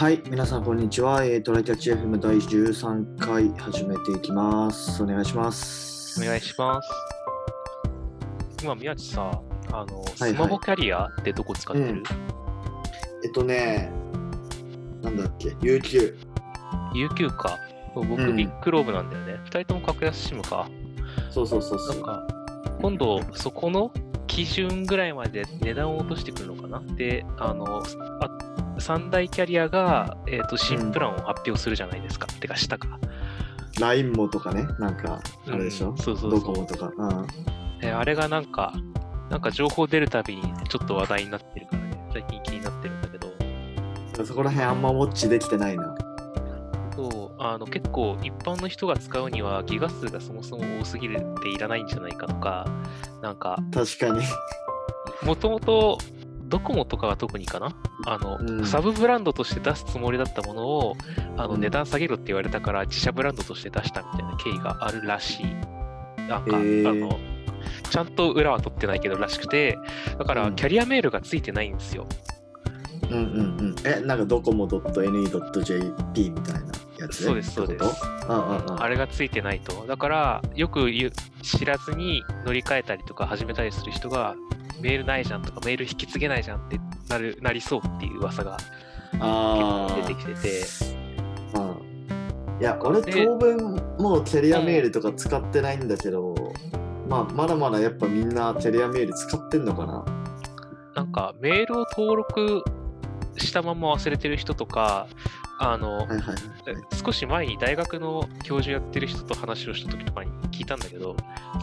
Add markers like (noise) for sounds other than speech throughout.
はい、皆さんこんにちは。えー、トライキャッチ FM 第13回始めていきます。お願いします。お願いします。今、宮地さ、あの、はいスマホキャリアってどこ使ってる、うんえっとね、なんだっけ、UQ。?UQ か。僕、うんビッグローブなんだよね。二人とも格安 SIM か。そうそうそうそう。なんか、今度、そこの基準ぐらいまで値段を落としてくるのかなで、あの、あ三大キャリアが、えっ、と、新プランを発表するじゃないですか。てか、したか。LINE もとかね、なんか、あれでしょ、うんそうそうドそうコモとか。うん。えあれがなんか、なんか情報出るたびにちょっと話題になってるからね、最近気になってるんだけど、そこら辺あんまウォッチできてないな。そうあの結構一般の人が使うにはギガ数がそもそも多すぎるっていらないんじゃないかとか、なんか、確かに。もともとドコモとかは特にかな？あの、うんサブブランドとして出すつもりだったものをあのうん値段下げろって言われたから自社ブランドとして出したみたいな経緯があるらしい。なんか、へーあの、ちゃんと裏は取ってないけどらしくて、だからうんキャリアメールがついてないんですよ。うんうんうん。え、なんかドコモ .ne.jp みたいなやつ？そうです、そうです。あれがついてないと。だから、よく知らずに乗り換えたりとか始めたりする人が、メールないじゃんとか、メール引き継げないじゃんってなるなりそうっていう噂が結構出てきてて、うん。いや、俺で当分もうキャリアメールとか使ってないんだけど、まあ、まだまだやっぱみんなキャリアメール使ってんのかな。なんかメールを登録したまま忘れてる人とか、あの、はいはいはい。少し前に大学の教授やってる人と話をした時とかに聞いたんだけど、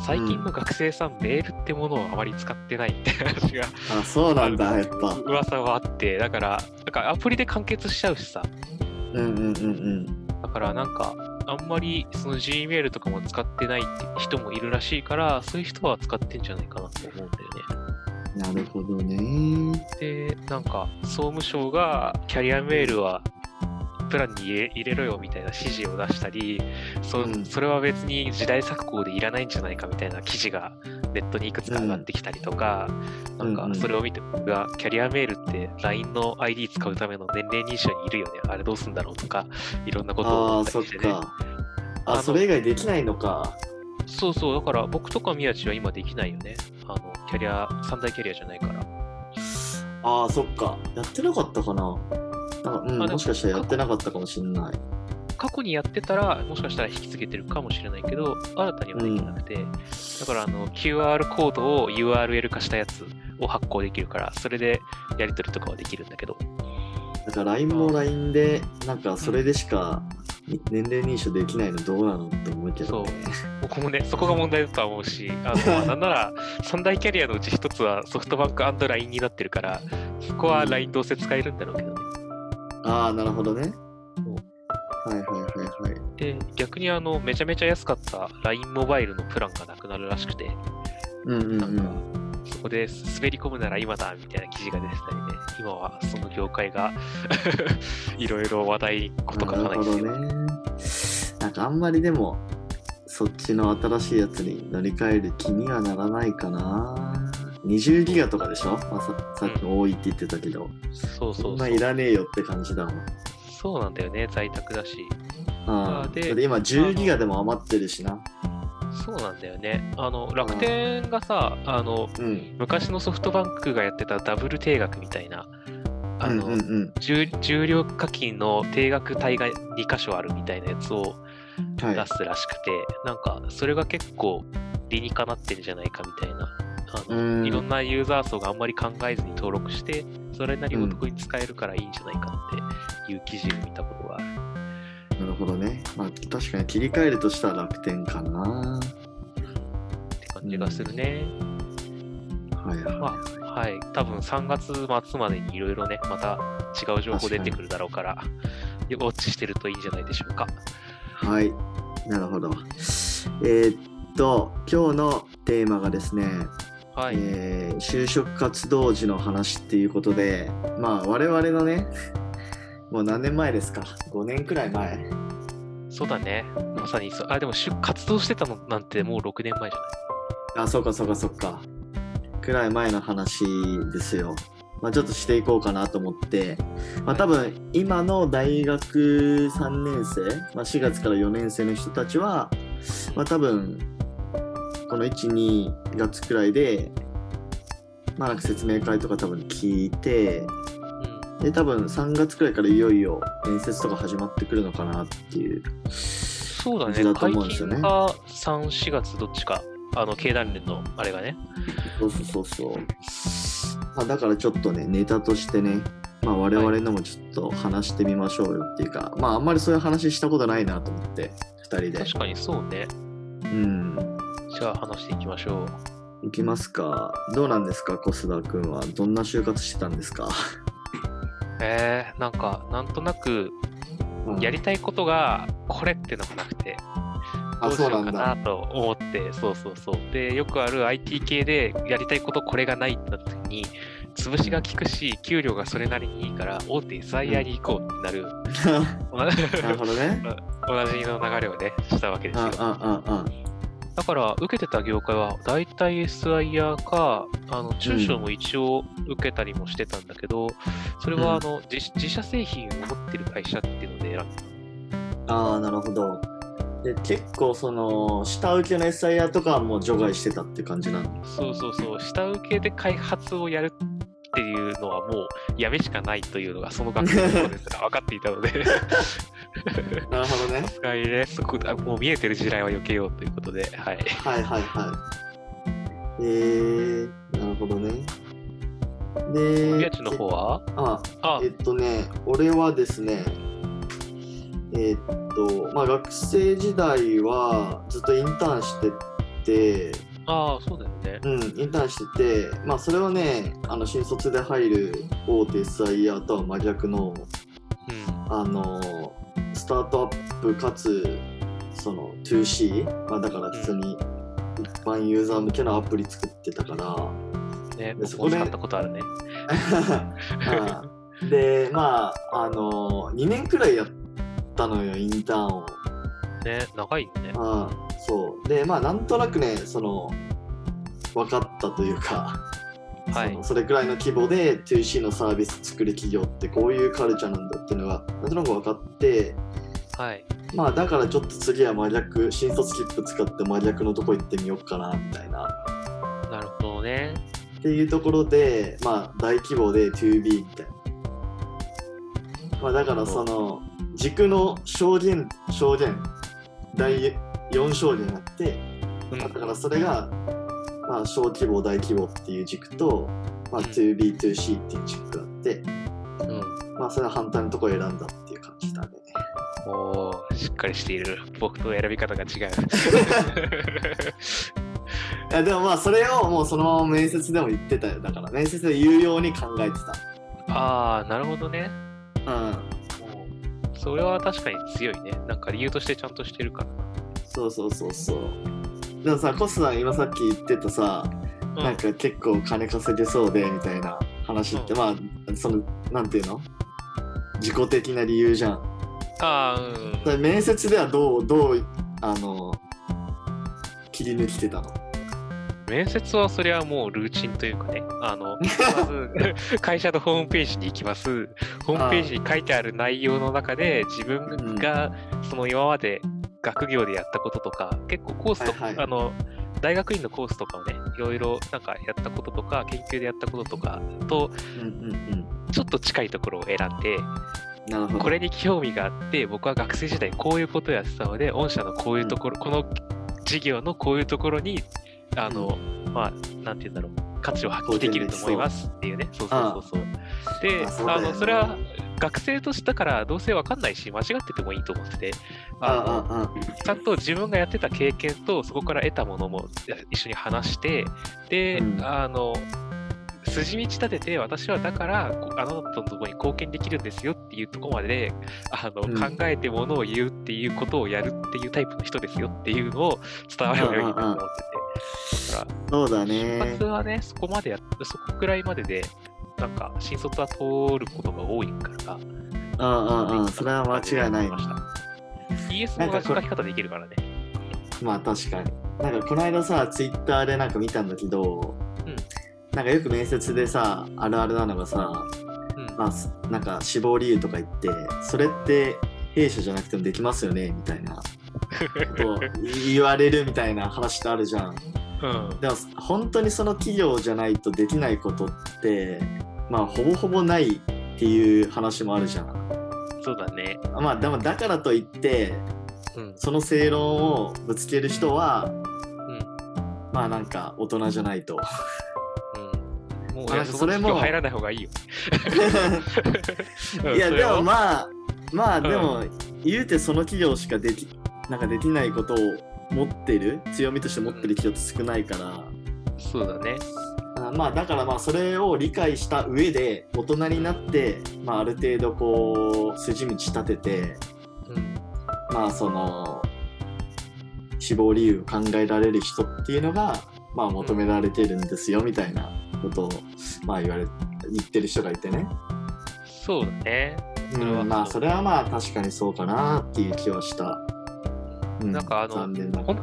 最近の学生さん、メールってものをあまり使ってないって話があ、そうなんだ、やっぱ。噂はあって、だから、なんかアプリで完結しちゃうしさ、うんうんうんうん。だからなんか、あんまりその Gmail とかも使ってない人もいるらしいから、そういう人は使ってんじゃないかなと思うんだよね。なるほどね。で、なんか、総務省がキャリアメールはプランに入れろよみたいな指示を出したり、そうんそれは別に時代錯誤でいらないんじゃないかみたいな記事がネットにいくつか上がってきたりとか、うんなんかそれを見て僕がキャリアメールって LINE の ID 使うための年齢認証にいるよね、あれどうすんだろうとか、いろんなことをああ、思ったりしてね。そっか。あ、それ以外できないのか。そうそう、だから僕とか宮地は今できないよね。あの、キャリア、三大キャリアじゃないから。ああ、そっか。やってなかったかな。なんかうん、ももしかしたらやってなかったかもしんない。過去にやってたら、もしかしたら引き継げてるかもしれないけど、新たにはできなくて、だからあの QR コードを URL 化したやつを発行できるから、それでやり取りとかはできるんだけど、だから LINE も LINE で、なんかそれでしか年齢認証できないのどうなのって思うけどね。僕もね、そこが問題だとは思うし、あのまあ (laughs) なんなら三大キャリアのうち一つはソフトバンク &LINE になってるから、そこは LINE どうせ使えるんだろうけどね。ああ、なるほどね。はいはいはいはい。で、逆にあの、めちゃめちゃ安かった LINE モバイルのプランがなくなるらしくて、うんうんなんかうん。そこで滑り込むなら今だみたいな記事が出てたりね、今はその業界が (laughs) いろいろ話題こと書かないですよ。ね。なんかあんまりでも、そっちの新しいやつに乗り換える気にはならないかな。20ギガとかでしょ、まあ、ささっきの多いって言ってたけど、そうそんなそうそう。いらねえよって感じだもん。そうなんだよね、在宅だし。ああでで今10ギガでも余ってるしな。そうなんだよね。あの、楽天がさ、あの、うん。昔のソフトバンクがやってたダブル定額みたいな、あの、うんうんうん。重重量課金の定額帯が2箇所あるみたいなやつをはい。出すらしくて、なんか、それが結構理にかなってんじゃないかみたいな。あうのんいろんなユーザー層があんまり考えずに登録して、それなりお得に使えるからいいんじゃないかっていう記事を見たことがある。なるほどね。まあ確かに切り替えるとしたら楽天かな。って感じがするね。はいはい。まあ、はい。多分3月末までにいろいろね、また違う情報出てくるだろうから、ウォッチしてるといいんじゃないでしょうか。はい、なるほど。えーっと、今日のテーマがですね、はい。えー就職活動時の話っていうことで、まあ我々のね、もう何年前ですか ?5 年くらい前。そうだね。まさにそう。あ、でも活動してたのなんてもう6年前じゃない？あ、そうかそうかそうか。くらい前の話ですよ。まあ、ちょっとしていこうかなと思って、まあ、多分今の大学3年生、まあ、4月から4年生の人たちは、まあ、多分この12月くらいで、まあ、なんか説明会とか多分聞いてうんで多分3月くらいからいよいよ面接とか始まってくるのかなっていうそうだね。だと解思うんですよね禁が3、4月どっちか。あの、経団連のあれがね。そうそうそうそう、まあ、だからちょっとねネタとしてねまあ我々のもちょっと話してみましょうよっていうか、まああんまりそういう話したことないなと思って2人で確かにそうね。うんじゃあ話していきましょう。いきますか。どうなんですか小須田君は。どんな就活してたんですか、えー、なんか、なんとなく、うん。やりたいことがこれってのがなくて、どあうしようかなと思って、そうそうそう。で、よくある IT 系でやりたいことこれがないってなった時に、潰しが効くし、給料がそれなりにいいから、大手 SIR に行こうってなる、(laughs) なるほどね。(laughs) 同じの流れをね、したわけですあよ。あああだから、受けてた業界は、大体 SIR か、あの中小も一応受けたりもしてたんだけど、それはあの、自自社製品を持ってる会社っていうので選んでああなるほど。で結構その下請けの SIR とかはもう除外してたって感じなのた。そうそうそう、下請けで開発をやるっていうのはもうやめしかないというのが、その学校のですら分かっていたので、(laughs) なるほどねさすがにね、そこだ、もう見えてる地雷は避けようということで、はい。はいはいはい。えー、なるほどね。で、宮地の方は？あ、あえっとね、俺はですね、えっと、まあ学生時代はずっとインターンしてて、あー、そうだよね。うん、インターンしてて、まあそれはね、あの新卒で入る大手 SIR とは真逆の、うん。あのスタートアップかつその 2C、まあ、だから普通に一般ユーザー向けのアプリ作ってたから、ね、でそこで使ったことあるね。(laughs) でまああの2年くらいやったのよインターンを。ね、長いよね。ああそうでまあなんとなくねその分かったというか、はいそのそれくらいの規模で 2C のサービス作る企業ってこういうカルチャーなんだっていうのがなんとなく分かってはい。まあだからちょっと次は真逆新卒切符使って真逆のとこ行ってみようかなみたいななるほどね。っていうところでまあ大規模で 2B みたいなまあだからその軸の証言証言第4証言があってうんだからそれがまあ小規模大規模っていう軸とまあうん 2B2C っていう軸があってうん。まあそれは反対のところを選んだっていう感じだねおーしっかりしている。僕と選び方が違う。(laughs) いやでもまあそれをもうそのまま面接でも言ってたよだから面接で言うように考えてああ、なるほどね。たうんそれは確かに強いね。なんか理由としてちゃんとしてるからそうそうそうそうでもさコスさん今さっき言ってたさ、な。なんか結構金稼げそうでみたいな話って、うんまあそのなんていうの？自己的な理由じゃんああ、うん。面接ではどうどうあの切り抜きてたの？面接はそれはもうルーチンというかね、あの、(laughs) まず会社のホームページに行きます。ホームページに書いてある内容の中で自分がその今まで学業でやったこととか、結構コースとか、はいはい。あの、大学院のコースとかをね、いろいろなんかやったこととか、研究でやったこととかと、うんうんちょっと近いところを選んで、うんなるほど。これに興味があって、僕は学生時代こういうことをやってたので、御社のこういうところ、この事業のこういうところに、あの、まあ、なんて言うんだろう、価値を発揮できると思いますっていうね。そうそうそうそう。で、あそうだよね。あの、それは学生としてだからどうせわかんないし、間違っててもいいと思ってて、あの、あああちゃんと自分がやってた経験とそこから得たものもや一緒に話して、で、うん。あの、筋道立てて、私はだから、こあなたのところに貢献できるんですよっていうところまで、あの、うん。考えてものを言うっていうことをやるっていうタイプの人ですよっていうのを伝わればいいなと思ってて。だから、そうだ就ね活はね、そこまでやっそこくらいまでで、なんか、新卒は通ることが多いから、うんうんうん。それは間違いないました。同じ書き方できるからね。まあ確かに。なんかこの間さ、ツイッターでなんか見たんだけど、うんなんかよく面接でさあるあるなのがさ、うんまあ、すなんか死亡理由とか言ってそれって弊社じゃなくてもできますよねみたいな (laughs) ことを言われるみたいな話ってあるじゃん。うん。でも本当にその企業じゃないとできないことってまあほぼほぼないっていう話もあるじゃん。そうだね。まあでもだからといってうん。その正論をぶつける人はうん。まあなんか大人じゃないと。うん。もう、あいや、そそれもれも入らない方がいいよ。(laughs) いやでもあ、まあまあうんでも言うてその企業しかできなんかできないことを持ってる強みとして持ってる企業って少ないから。そうだね。あまあだからまあそれを理解した上で大人になって、まあ、ある程度こう筋道立ててうん。まあその死亡理由を考えられる人っていうのがまあ求められているんですよみたいなことをまあ言われ言ってる人がいてね、そうだね。うそれはん、まあそれはまあ確かにそうかなっていう気はした、うなんかあの残念ながら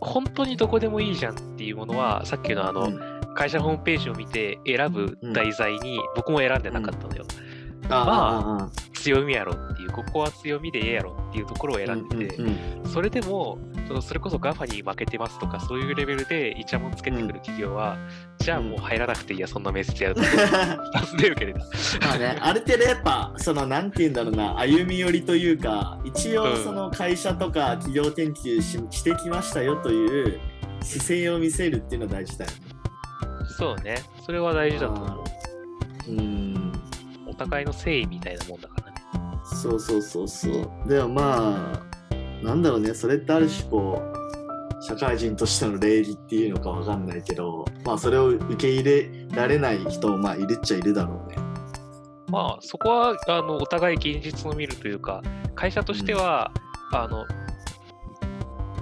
本当にどこでもいいじゃんっていうものは、さっきのあの、うん会社ホームページを見て選ぶ題材に僕も選んでなかったのよ。あまあ強みやろっていう、ここは強みでええやろっていうところを選んでて、うんうんうんそれでも、そのそれこそ GAFA に負けてますとか、そういうレベルでイチャモンつけてくる企業は、じゃあもう入らなくていいや、そんな面接やると。尋ねるけれど。まあね、ある程度やっぱそのなんて言うんだろうな歩み寄りというか一応うんその会社とか企業研究ししてきましたよという姿勢を見せるっていうのは大事だよね。そうね。それは大事だと思う。うんお互いの誠意みたいなもんだからね。そうそうそうそう。でもまあなんだろうねそれってある種こう社会人としての礼儀っていうのかわかんないけどまあそれを受け入れられない人もまあいるっちゃいるだろうね。まあ、そこは、あの、お互い現実を見るというか、会社としては、あの、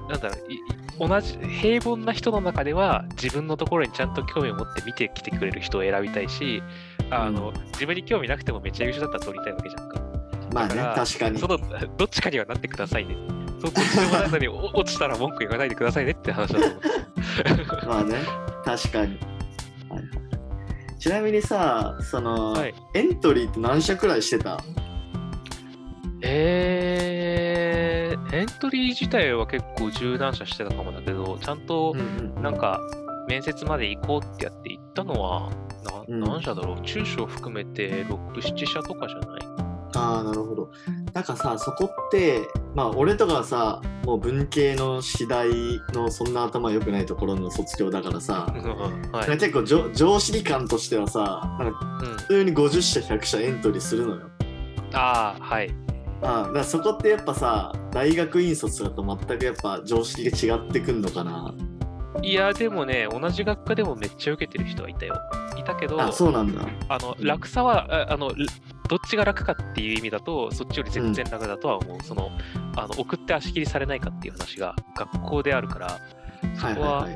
なんだろう、い同じ、平凡な人の中では、自分のところにちゃんと興味を持って見てきてくれる人を選びたいし、あの、自分に興味なくてもめっちゃ優秀だったら取りたいわけじゃんか。まあね確かにそ。の、どっちかにはなってくださいね。そどっちでもないのに、お落ちたら文句言わないでくださいねって話だと思う。(laughs) まあね確かに。はいはいちなみにさその、はいエントリーって何社くらいしてた？えー、エントリー自体は結構柔軟者してたかもだけど、ちゃんと、んなんか、面接まで行こうってやって行ったのは、何社だろう、中小含めて6、7社とかじゃない？ああなるほど。なんかさそこってまあ俺とかはさもう文系の次第のそんな頭良くないところの卒業だからさ、はい。結構上常識感としてはさなんかうん、普通に50社100社エントリーするのよ。ああ、はい。ああだからそこってやっぱさ大学院卒だと全くやっぱ常識が違ってくんのかな。いや、でもね、同じ学科でもめっちゃ受けてる人はいたよ。いたけど、あそうなんだ。あの楽さはああの、どっちが楽かっていう意味だと、そっちより全然楽だとは思う。そのあの送って足切りされないかっていう話が学校であるから、そこは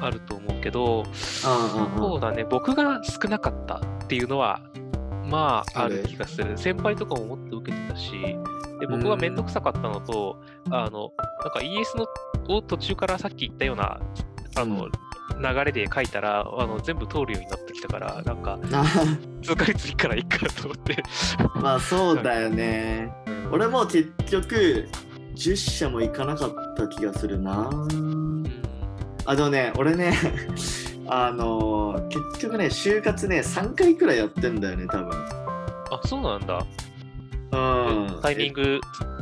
あると思うけど、そうだね、僕が少なかったっていうのは、まあ、ああるる気がする。先輩とかももっと受けてたし、で僕がめん。どくさかったのと、あの、なんか ES のを途中からさっき言ったような、あの、流れで書いたら、あの全部通るようになってきたから、なんか、あ通過率いいからいいかと思って。まあそうだよね。俺も結局10社も行かなかった気がするな。うん。あでもね俺ねあのー結局ね就活ね3回くらいやってんだよね多分。あ、そうなんだ。うん。タイミング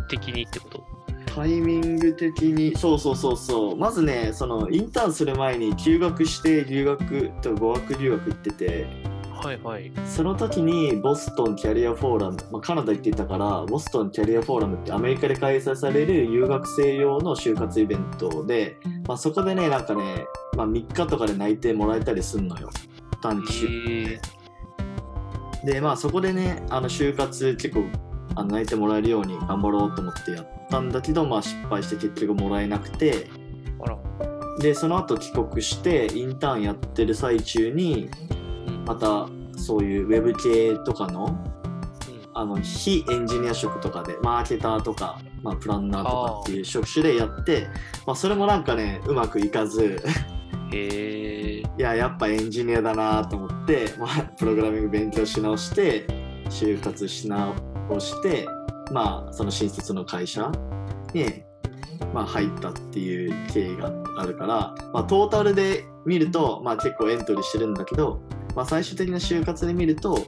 的にってこと？タイミング的にそうそうそうそう。まずねそのインターンする前に休学して留学と語学留学行っててはいはい。その時にボストンキャリアフォーラム、まあ、カナダ行ってたからボストンキャリアフォーラムってアメリカで開催される留学生用の就活イベントで、まあ、そこでねなんかね、まあ、3日とかで内定もらえたりすんのよ短期就えでまあそこでねあの就活結構あの内定もらえるように頑張ろうと思ってやったんだけどまあ失敗して結局もらえなくて。でその後帰国してインターンやってる最中にうんまたそういうウェブ系とかのうん。あの非エンジニア職とかでマーケターとか、まあ、プランナーとかっていう職種でやってまあ、それもなんかねうまくいかず。へえ。いややっぱエンジニアだなと思って、まあ、プログラミング勉強し直して就活し直してまあその新卒の会社に、まあ、入ったっていう経緯があるから、まあ、トータルで見ると、まあ、結構エントリーしてるんだけど、まあ、最終的な就活で見ると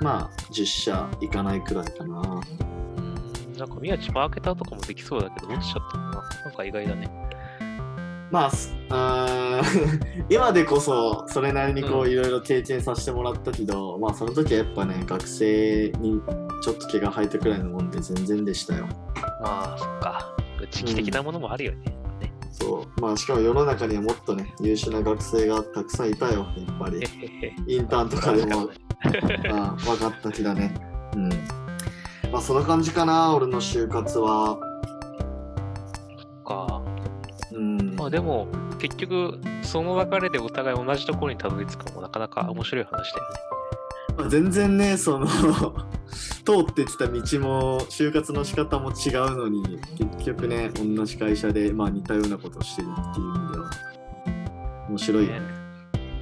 まあ10社いかないくらいかな。うんなんか宮地マーケターとかもできそうだけど、どっちだったかななんか意外だね。まあ、すあー (laughs) 今でこそそれなりにこううんいろいろ経験させてもらったけど、まあその時はやっぱね学生にちょっと毛が生えたくらいのもんで全然でしたよ。まあ、そっか。時期的なものもあるよね。ねそうまあしかも世の中にはもっとね優秀な学生がたくさんいたよやっぱり。インターンとかでもあ分かった気だね。うん。まあそんな感じかな俺の就活は。か。うん。まあでも、結局、その流れでお互い同じところにたどり着くのもなかなか面白い話だよね。まあ全然ねその通ってきた道も就活の仕方も違うのに結局ね同じ会社で、まあ、似たようなことをしてるっていう意味では面白いよね。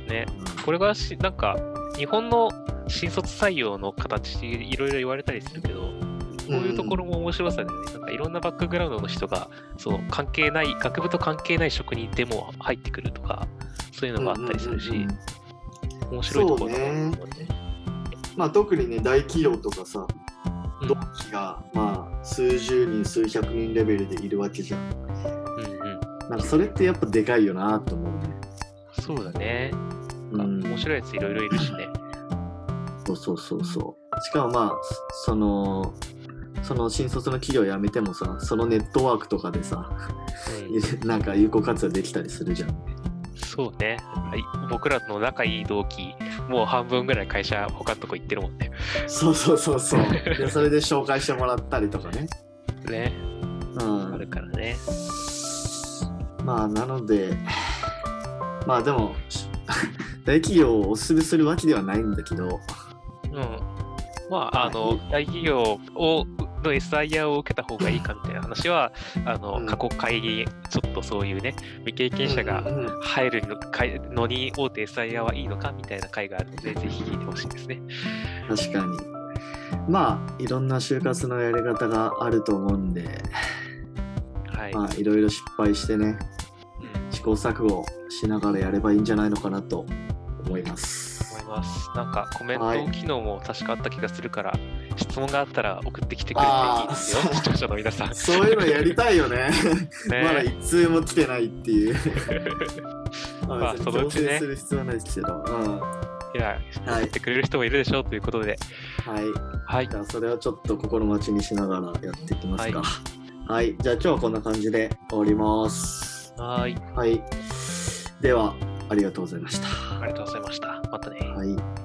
ね。これがし、なんか、日本の新卒採用の形でいろいろ言われたりするけど、こういうところも面白さだよね。なんかいろんなバックグラウンドの人が、その関係ない、学部と関係ない職人でも入ってくるとか、そういうのがあったりするし、うんうんうんうん面白いところだと思うね。まあ、特にね大企業とかさうん同期が、まあ、数十人数百人レベルでいるわけじゃん。うんうん。なんかそれってやっぱでかいよなと思うね。そうだね。うん面白いやついろいろいるしね。そうそうそうそう。しかもまあそのその新卒の企業辞めてもさそのネットワークとかでさうん (laughs) なんか有効活用できたりするじゃん。そうね。はい僕らの仲いい同期、もう半分ぐらい会社他のとこ行ってるもんね。そうそうそうそう。でそれで紹介してもらったりとかね。ね。うんあるからね。まあなのでまあでも大企業をおすすめするわけではないんだけどうん。まあ、あの、大企業を、の SIR を受けた方がいいかみたいな話は、あの、うん過去会議、ちょっとそういうね、未経験者が入るのかいのに、大手 SIR はいいのかみたいな会があるので、ぜひ聞いてほしいですね。確かにまあいろんな就活のやり方があると思うんではい。まあいろいろ失敗してねうん試行錯誤しながらやればいいんじゃないのかなと思います。思います。なんかコメンはいト機能も確かあった気がするから、質問があったら送ってきてくれていいですよ視聴者の皆さん。(laughs) そういうのやりたいよね。(laughs) ねまだ一通も来てないっていう。ま (laughs) まあそのうちねする必要はないですけど。うん。いや、はい送ってくれる人もいるでしょうということで、はい。はいじ。ゃあそれをちょっと心待ちにしながらやっていきますか。はい。じゃあ今日はこんな感じで終わります。はーい。はい。では、ありがとうございました。ありがとうございました。またね。はい。